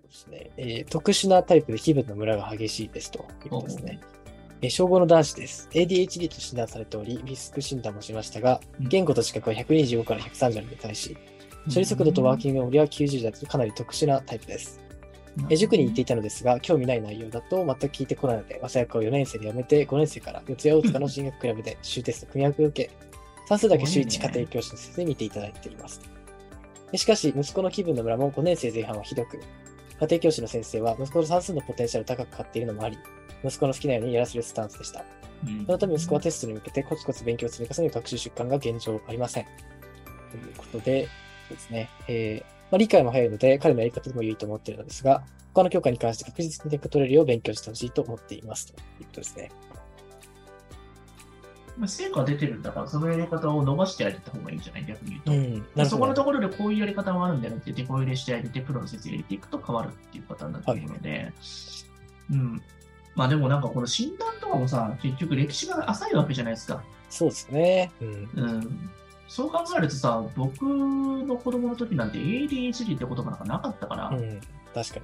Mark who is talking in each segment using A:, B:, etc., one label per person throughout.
A: ですね、えー特殊なタイプで気分のムラが激しいですということですね。えー小5の男子です。ADHD と診断されており、リスク診断もしましたが、
B: うん
A: 言語と視覚は125から130に対し、処理速度とワーキングメモリは90だとかなり特殊なタイプです。えー塾に行っていたのですが、興味ない内容だと全く聞いてこないので、朝役を4年生で辞めて、5年生から四谷大塚の進学クラブで週テスト組み分けを受け、算数だけ週1
B: すごいね
A: 家庭教師の先生に見ていただいています。でしかし、息子の気分のムラも5年生前半はひどく、家庭教師の先生は息子の算数のポテンシャルを高く買っているのもあり、息子の好きなようにやらせるスタンスでした。
B: うん
A: そのため息子はテストに向けてコツコツ勉強を積み重ねる学習習慣が現状ありません。ということで、そうですね。えーまあ、理解も早いので、彼のやり方でも良いと思っているのですが、他の教科に関して確実に点が取れるよう勉強してほしいと思っています。ということですね。
B: まあ成果出てるんだから、そのやり方を伸ばしてあげた方がいいんじゃない？逆に言うと。
A: ん。なるほど。
B: そこのところでこういうやり方もあるんだよって言って、こういうレしてあげて、プロの先生が入れていくと変わるっていうパターンだと思うので、うん。まあでもなんかこの診断とかもさ、結局歴史が浅いわけじゃないですか。
A: そうですね。うん。
B: うん。そう考えるとさ、僕の子供の時なんて ADHD って言葉なんかなかったから、
A: うん。確かに。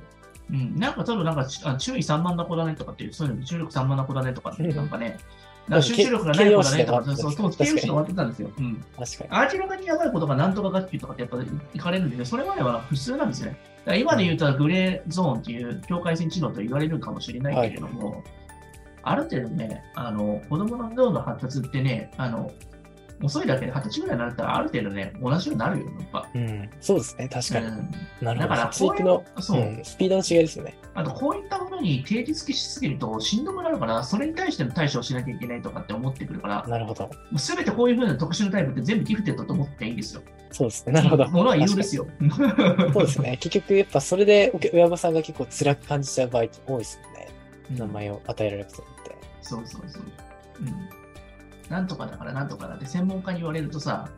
B: うん、なんか多分なんかあ注意散漫な子だねとかっていう、そういうの注力散漫な子だねとかって、
A: うん
B: なんかね、集中力がない子だねとか、そうそう、形容詞で終わってたんですよ。うん。
A: 確かに。
B: 明らかにやばいことがなんとか学級とかってやっぱり行かれるんで、ね、それまでは普通なんですよね。だから今で言うとグレーゾーンっていう境界線知能と言われるかもしれないけれども、ある程度ね、あの子供の脳の発達ってね、あの遅いだけで二十歳ぐらいになったらある程度ね、同じようになるよ、やっぱ。
A: うん。そうですね。確かに。
B: うん
A: なるほど。
B: だから
A: の、
B: そう、
A: うん、スピードの違いですよね。
B: あとこういったものに定義づけしすぎるとしんどくなるから、それに対しての対処をしなきゃいけないとかって思ってくるから、
A: なるほど。
B: すべてこういうふうな特殊なタイプって全部ギフテッドと思っていいんですよ。
A: そうですね。なるほど。
B: ものは異様ですよ。
A: そうですね。結局、やっぱそれでお親御さんが結構辛く感じちゃう場合って多いですよね。名前を与えられることって。
B: そうそうそう。うん。なんとかだからなんとかだって専門家に言われるとさ、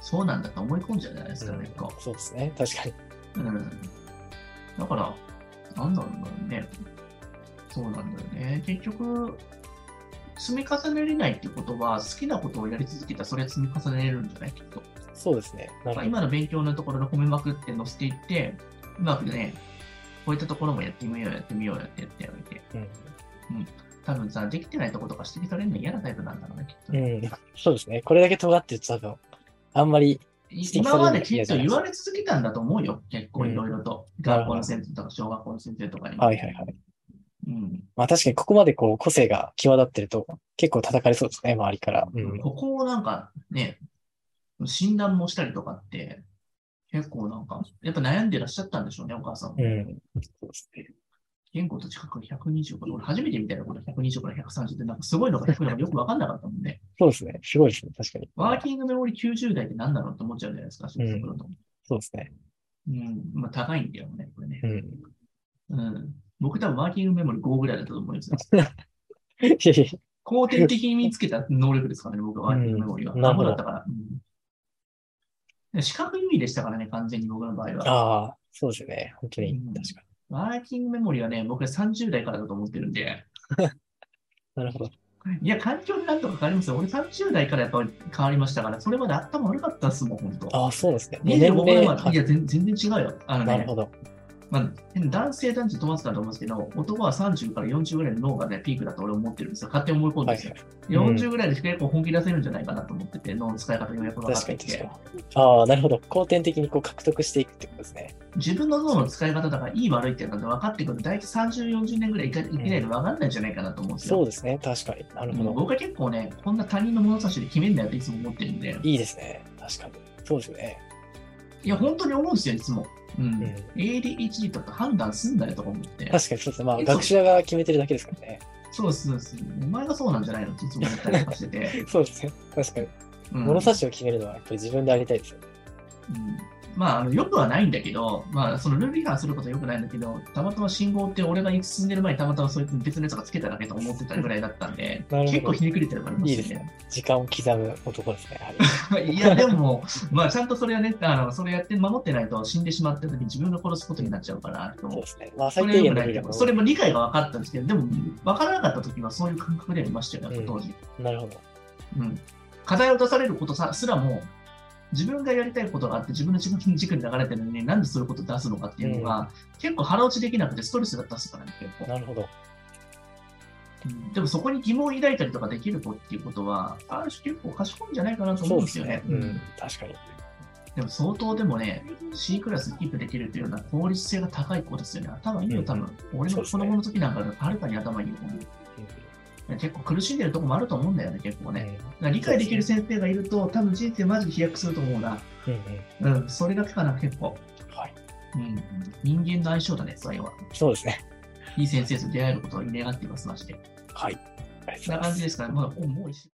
B: そうなんだと思い込んじゃうじゃないですか、結構。
A: そうですね。確かに。
B: うん。だから、なんだろうね。そうなんだよね。結局、積み重ねれないってことは、好きなことをやり続けたらそれは積み重ねれるんじゃない？きっと。
A: そうですね。
B: まあ。今の勉強のところで褒めまくって載せていって、うまくね、こういったところもやってみよう、やってみよう、やってやってあげて。
A: うん
B: 多分さ、できてないところとか指摘されるの嫌なタイプなんだろうね、きっと
A: う
B: ね。
A: ん、そうですね。これだけ尖ってると多分、あんまり、指摘されるの
B: 今まできっと言われ続けたんだと思うよ、結構
A: うん
B: いろいろと。学校の先生とか小学校の先生とかに。
A: はいはいはい。
B: うん。
A: まあ確かにここまでこう個性が際立ってると結構叩かれそうですね、周りから。うん。
B: ここをなんかね、診断もしたりとかって、結構なんか、やっぱ悩んでらっしゃったんでしょうね、お母さんも。
A: うん。そうですね。
B: 言語と近くに120から、俺初めて見たよ、これ120から130って、なんかすごいのか低いのかよくわかんなかったもんね。
A: そうですね。すごいですね。確かに。
B: ワーキングメモリ90代って何だろうって思っちゃうじゃないですか、新卒だと。
A: そうですね。
B: うん。まあ高いんだよね、これね
A: う。ん。
B: うん。僕多分ワーキングメモリ5ぐらいだったと思。
A: いやいや
B: 後天的に見つけた能力ですからね、僕はワーキングメモリは。
A: うんなるほど
B: だったから。うん、視覚優位でしたからね、完全に僕の場合は。
A: ああ、そうですよね。本当に。
B: うん
A: 確か
B: ワーキングメモリはね、僕は30代からだと思ってるんで、
A: に。なるほど。
B: いや、環境になんとか変わりますよ。俺30代からやっぱり変わりましたから、それまで頭悪かったっすもん、本当。
A: ああ、そうですね。
B: 25
A: 2年
B: 年
A: 目。
B: は、いや、全全然違うよ。あのね
A: なる、ほど。
B: まあ、男性男女問わずだと思うんですけど、男は30から40ぐらいの脳がね、ピークだと俺思ってるんですよ。勝手に思い込んでるんですよ。
A: うん
B: 40ぐらいで結構本気出せるんじゃないかなと思ってて、脳の使い方ようやく分か
A: 確
B: ってきて
A: に。。ああ、なるほど。後天的にこう獲得していくってことですね。
B: 自分の脳の使い方だからいい悪いっていうのが分かってくると、大体30、40年ぐらいいけないと分かんないんじゃないかなと思うんですよ。
A: そうですね。確かに。なるほど。
B: 僕は結構ね、こんな他人の物差しで決めんなよっていつも思ってるんで、
A: いいですね。確かに。そうですよね。
B: いや、本当に思うんですよ、いつも。うん。
A: うん
B: ADHD とか判断すんなよとか思って。
A: 確かにそうですね。まあ、学者が決めてるだけですからね。
B: そうです、そうです。お前がそうなんじゃないのっていつも思ったりとかしてて。
A: そうですね。確かに。
B: うん
A: 物差しを決めるのはやっぱり自分でありたいですよね。
B: うんまあ、あのよくはないんだけど、まあ、そのルール違反することはよくないんだけど、たまたま信号って俺が進んでる前にたまたまそういう別のやつがつけただけと思ってたぐらいだったんで、結構ひねくれてるから
A: いいですね。時間を刻む男ですね。
B: いや、でも、まあ、ちゃんとそれはね、あのそれやって守ってないと死んでしまった時に自分が殺すことになっちゃうから、と
A: そうですね。まあ、
B: そ
A: 最低限
B: それも理解が分かったんですけど、でも、分からなかった時はそういう感覚でありましたよね、
A: うん
B: 当時。
A: なるほど。
B: うん。課題を出されることさすらも、自分がやりたいことがあって、自分の自分の軸に流れてるのに、なんでそういうことを出すのかっていうのが、結構腹落ちできなくてストレスが出すからね、結構。
A: なるほど。
B: うんでもそこに疑問を抱いたりとかできる子っていうことは、ある種結構賢いんじゃないかなと思うんですよね。
A: うん、確かに。
B: でも相当でもね、C クラスキープできるというような効率性が高い子ですよね。頭いいよ、多分。俺の子供の時なんかはるかに頭いいよ。結構苦しんでるとこもあると思うんだよね、結構ね。理解できる先生がいると、多分人生マジで飛躍すると思うな。
A: うんうん
B: うん、それがかな、結構。
A: はい。
B: うん。人間の相性だね、それは。
A: そうですね。
B: いい先生と出会えることを願っています、まして。
A: はい。
B: そんな感じですから、まあ、もう一